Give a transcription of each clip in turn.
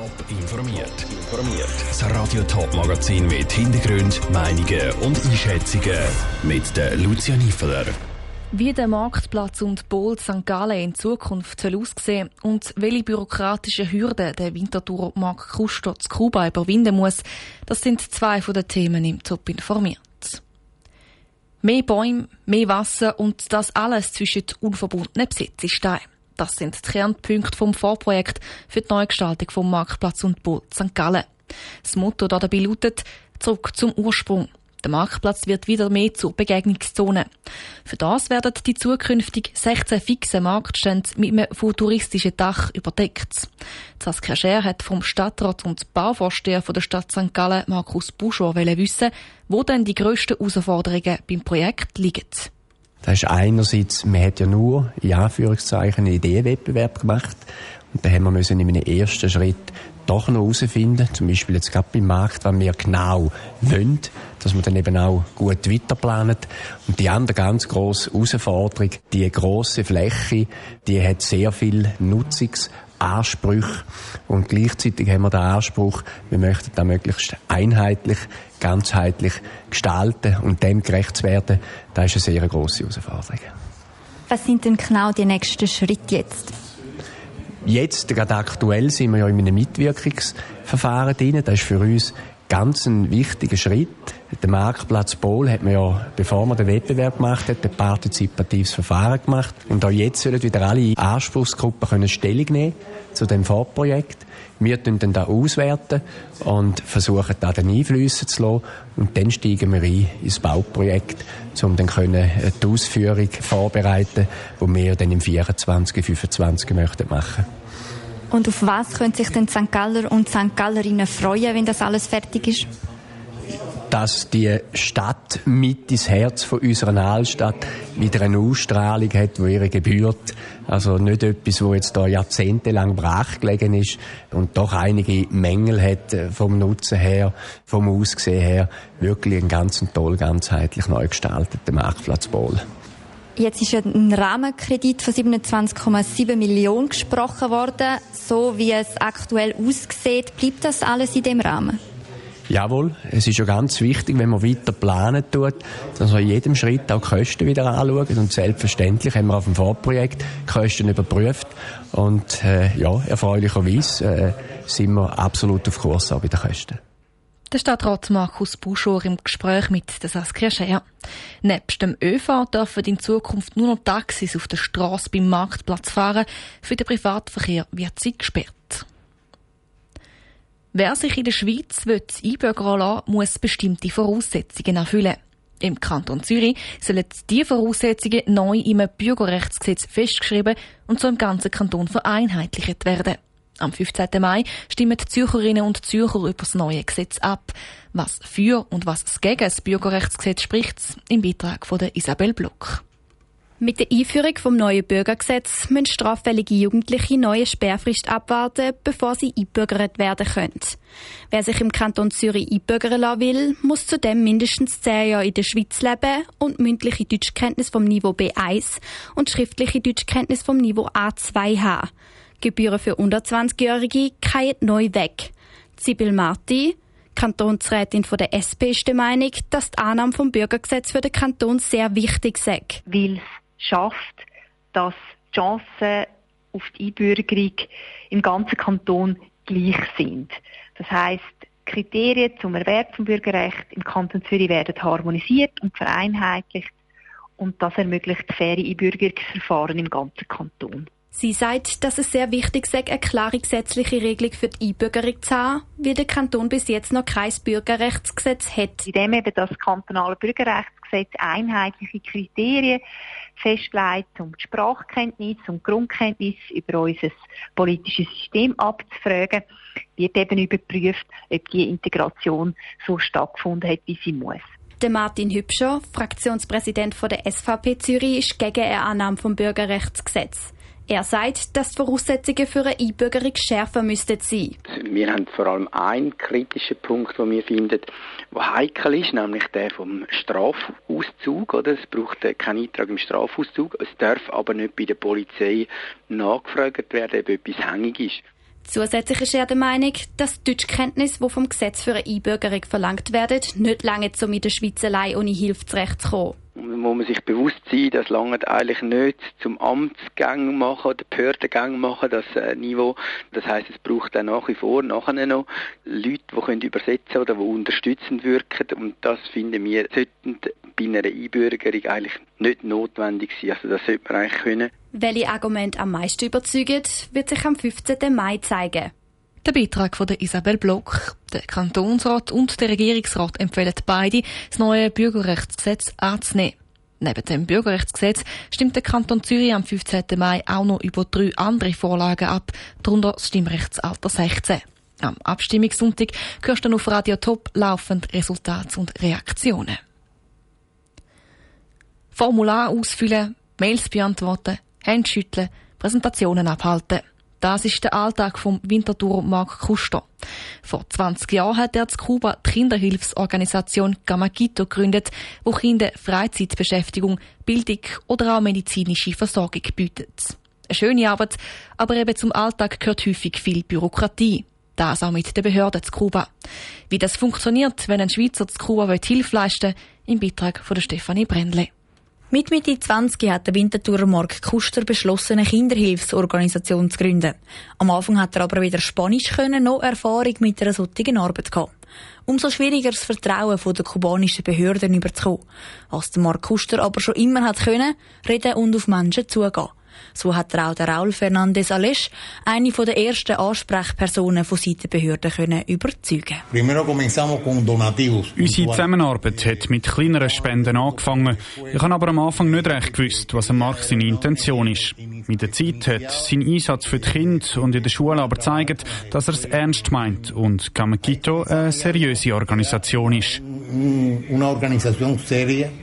Top informiert. Informiert. Das Radio Top Magazin mit Hintergrund, Meinungen und Einschätzungen mit der Lucia Niefeler. Wie der Marktplatz und Bowl St. Gallen in Zukunft aussehen und welche bürokratischen Hürden der Winterthur Mark Kuster zu Kuba überwinden muss, das sind zwei von den Themen im Top informiert. Mehr Bäume, mehr Wasser und das alles zwischen unverbundenen Besitzesteinen. Das sind die Kernpunkte vom Vorprojekt für die Neugestaltung vom Marktplatz und Boot St. Gallen. Das Motto dabei lautet Zurück zum Ursprung. Der Marktplatz wird wieder mehr zur Begegnungszone. Für das werden die zukünftig 16 fixen Marktstände mit einem futuristischen Dach überdeckt. Saskia Scher hat vom Stadtrat und Bauvorsteher der Stadt St. Gallen, Markus Buschor, wissen, wo denn die grössten Herausforderungen beim Projekt liegen. Das ist einerseits, man hat ja nur, in Anführungszeichen, einen Ideenwettbewerb gemacht. Und da haben wir müssen in einem ersten Schritt doch noch herausfinden, zum Beispiel jetzt gerade beim Markt, was wir genau wollen, dass wir dann eben auch gut weiterplanen. Und die andere ganz grosse Herausforderung, die grosse Fläche, die hat sehr viel Nutzungs- Ansprüche. Und gleichzeitig haben wir den Anspruch, wir möchten da möglichst einheitlich, ganzheitlich gestalten und dem gerecht zu werden. Das ist eine sehr grosse Herausforderung. Was sind denn genau die nächsten Schritte jetzt? Jetzt, gerade aktuell, sind wir ja in einem Mitwirkungsverfahren drin. Das ist für uns ganz ein wichtiger Schritt. Der Marktplatz Bohl hat man ja, bevor man den Wettbewerb gemacht hat, ein partizipatives Verfahren gemacht. Und auch jetzt sollen wieder alle Anspruchsgruppen können Stellung nehmen zu dem Vorprojekt. Wir tun dann da auswerten und versuchen da den Einflüsse zu lassen. Und dann steigen wir ein ins Bauprojekt, um dann können die Ausführung vorbereiten, die wir dann im 24, 25 möchten machen. Und auf was können sich denn St. Galler und St. Gallerinnen freuen, wenn das alles fertig ist? dass die Stadt mit ins Herz von unserer Altstadt wieder eine Ausstrahlung hat, wo ihre gebührt. Also nicht etwas, wo jetzt da jahrzehntelang brach gelegen ist und doch einige Mängel hat äh, vom Nutzen her, vom Aussehen her. Wirklich ein ganz toll, ganzheitlich neu gestalteter Marktplatz Bohl. Jetzt ist ein Rahmenkredit von 27,7 Millionen gesprochen worden. So wie es aktuell aussieht, bleibt das alles in dem Rahmen? Jawohl, es ist ja ganz wichtig, wenn man weiter planen tut, dass man in jedem Schritt auch Kosten wieder anschaut. Und selbstverständlich haben wir auf dem Vorprojekt Kosten überprüft. Und äh, ja, erfreulicherweise äh, sind wir absolut auf Kurs auch bei den Kosten. Der Stadtrat Markus Buschor im Gespräch mit der Saskia Scher. Nebst dem ÖV dürfen in Zukunft nur noch Taxis auf der Straße beim Marktplatz fahren. Für den Privatverkehr wird sie gesperrt. Wer sich in der Schweiz einbürgern lassen muss bestimmte Voraussetzungen erfüllen. Im Kanton Zürich sollen diese Voraussetzungen neu im Bürgerrechtsgesetz festgeschrieben und so im ganzen Kanton vereinheitlicht werden. Am 15. Mai stimmen die Zürcherinnen und Zürcher über das neue Gesetz ab. Was für und was gegen das Bürgerrechtsgesetz spricht, im Beitrag von Isabel Block. Mit der Einführung vom neuen Bürgergesetz müssen straffällige Jugendliche neue Sperrfrist abwarten, bevor sie einbürgert werden können. Wer sich im Kanton Zürich einbürgern lassen will, muss zudem mindestens zehn Jahre in der Schweiz leben und mündliche Deutschkenntnis vom Niveau B1 und schriftliche Deutschkenntnis vom Niveau A2 haben. Gebühren für unter 20-Jährige fallen neu weg. Sibyl Marti, Kantonsrätin von der SP ist der Meinung, dass die Annahme vom Bürgergesetz für den Kanton sehr wichtig sei. Weil schafft, dass die Chancen auf die Einbürgerung im ganzen Kanton gleich sind. Das heißt, Kriterien zum Erwerb vom Bürgerrecht im Kanton Zürich werden harmonisiert und vereinheitlicht und das ermöglicht faire Einbürgerungsverfahren im ganzen Kanton. Sie sagt, dass es sehr wichtig sei, eine klare gesetzliche Regelung für die Einbürgerung zu haben, wie der Kanton bis jetzt noch kein Bürgerrechtsgesetz hat. Indem eben das kantonale Bürgerrechtsgesetz einheitliche Kriterien festlegt, um die Sprachkenntnis und Grundkenntnis über unser politisches System abzufragen, wird eben überprüft, ob die Integration so stattgefunden hat, wie sie muss. Der Martin Hübscher, Fraktionspräsident der SVP Zürich, ist gegen eine Annahme vom Bürgerrechtsgesetz. Er sagt, dass die Voraussetzungen für eine Einbürgerung schärfer müssten sein. Wir haben vor allem einen kritischen Punkt, den wir finden, der heikel ist, nämlich der vom Strafauszug. Oder? Es braucht keinen Eintrag im Strafauszug. Es darf aber nicht bei der Polizei nachgefragt werden, ob etwas hängig ist. Zusätzlich ist er der Meinung, dass Deutschkenntnisse, die vom Gesetz für eine Einbürgerung verlangt werden, nicht lange um in der Schweiz allein ohne Hilfe zurechtzukommen. Da muss man sich bewusst sein, das lange eigentlich nicht zum Amtsgang machen oder Behördengang machen, das äh, Niveau. Das heißt, es braucht auch nach wie vor nachher noch Leute, die können übersetzen oder die unterstützend wirken. Und das finden wir, sollten bei einer Einbürgerung eigentlich nicht notwendig sein. Also das sollte man eigentlich können. Welche Argumente am meisten überzeugen, wird sich am 15. Mai zeigen. Der Beitrag von Isabel Block. Der Kantonsrat und der Regierungsrat empfehlen beide, das neue Bürgerrechtsgesetz anzunehmen. Neben dem Bürgerrechtsgesetz stimmt der Kanton Zürich am 15. Mai auch noch über drei andere Vorlagen ab, darunter das Stimmrechtsalter 16. Am Abstimmungssonntag hörst du auf Radio Top laufend Resultate und Reaktionen. Formular ausfüllen, Mails beantworten, Hände schütteln, Präsentationen abhalten. Das ist der Alltag vom Winterthur Mark Kuster. Vor 20 Jahren hat er zu Kuba die Kinderhilfsorganisation Gamagito gegründet, wo Kinder Freizeitbeschäftigung, Bildung oder auch medizinische Versorgung bietet. Eine schöne Arbeit, aber eben zum Alltag gehört häufig viel Bürokratie. Das auch mit den Behörden zu Kuba. Wie das funktioniert, wenn ein Schweizer zu Kuba Hilfe leisten will, im Beitrag von Stefanie Brendle. Mit Mitte 20 hat der Winterthurer Mark Kuster beschlossen, eine Kinderhilfsorganisation zu gründen. Am Anfang hat er aber weder Spanisch können, noch Erfahrung mit einer solchen Arbeit gehabt. Umso schwieriger das Vertrauen der kubanischen Behörden überzukommen. Was der Mark Kuster aber schon immer hat können, reden und auf Menschen zugehen. So hat auch der Raul Fernandez Alesch, eine der ersten Ansprechpersonen von Seitenbehörden, können überzeugen. Unsere Zusammenarbeit hat mit kleineren Spenden angefangen. Ich habe aber am Anfang nicht recht gewusst, was Mark seine Intention ist. Mit der Zeit hat sein Einsatz für die Kinder und in der Schule aber gezeigt, dass er es ernst meint und Kamakito eine seriöse Organisation ist.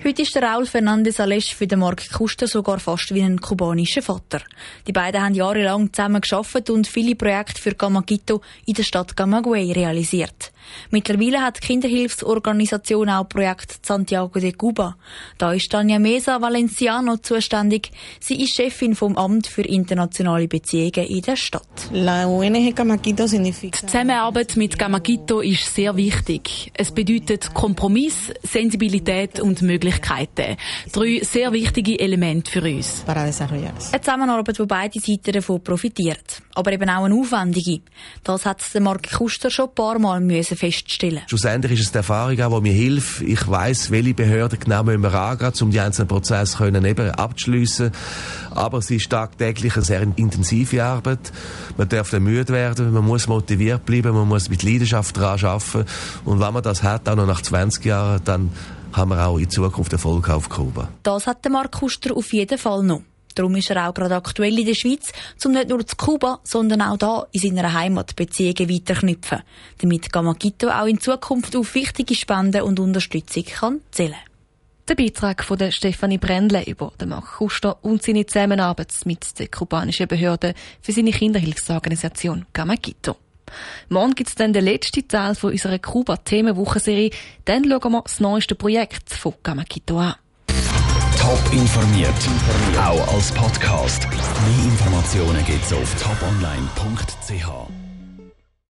Heute ist der Raul Fernandez Alesch für den Mark Kuster sogar fast wie ein kubanischer Vater. Die beiden haben jahrelang zusammen geschafft und viele Projekte für Gamagito in der Stadt Camagüey realisiert. Mittlerweile hat die Kinderhilfsorganisation auch Projekt Santiago de Cuba. Da ist Tanja Mesa Valenciano zuständig. Sie ist Chefin vom Amt für internationale Beziehungen in der Stadt. Die Zusammenarbeit mit Gamagito ist sehr wichtig. Es bedeutet Kompromiss, Sensibilität und Möglichkeiten. Drei sehr wichtige Elemente für uns. Eine Zusammenarbeit, wo beide Seiten davon profitieren. Aber eben auch eine aufwendige. Das hat Mark Kuster schon ein paar Mal müssen feststellen Schlussendlich ist es die Erfahrung die mir hilft. Ich weiss, welche Behörden genau müssen wir angehen, um die einzelnen Prozesse können eben abzuschliessen. Aber es ist tagtäglich eine sehr intensive Arbeit. Man darf nicht müde werden, man muss motiviert bleiben, man muss mit Leidenschaft daran arbeiten. Und wenn man das hat, auch noch nach 20 Jahren, dann haben wir auch in Zukunft Erfolg auf Kuba. Das hat der Mark Kuster auf jeden Fall noch. Darum ist er auch gerade aktuell in der Schweiz, um nicht nur zu Kuba, sondern auch da in seiner Heimat Beziehungen weiterknüpfen, damit Gamagito auch in Zukunft auf wichtige Spenden und Unterstützung kann zählen der Beitrag von der Stefanie Brändle über den Mark Kuster und seine Zusammenarbeit mit der kubanischen Behörde für seine Kinderhilfsorganisation Gamagito. Morgen gibt es dann den letzten Teil von unserer Kuba-Themenwochenserie. Dann schauen wir das neueste Projekt von Gamagito an. Top informiert, auch als Podcast. Mehr Informationen gibt's auf toponline.ch.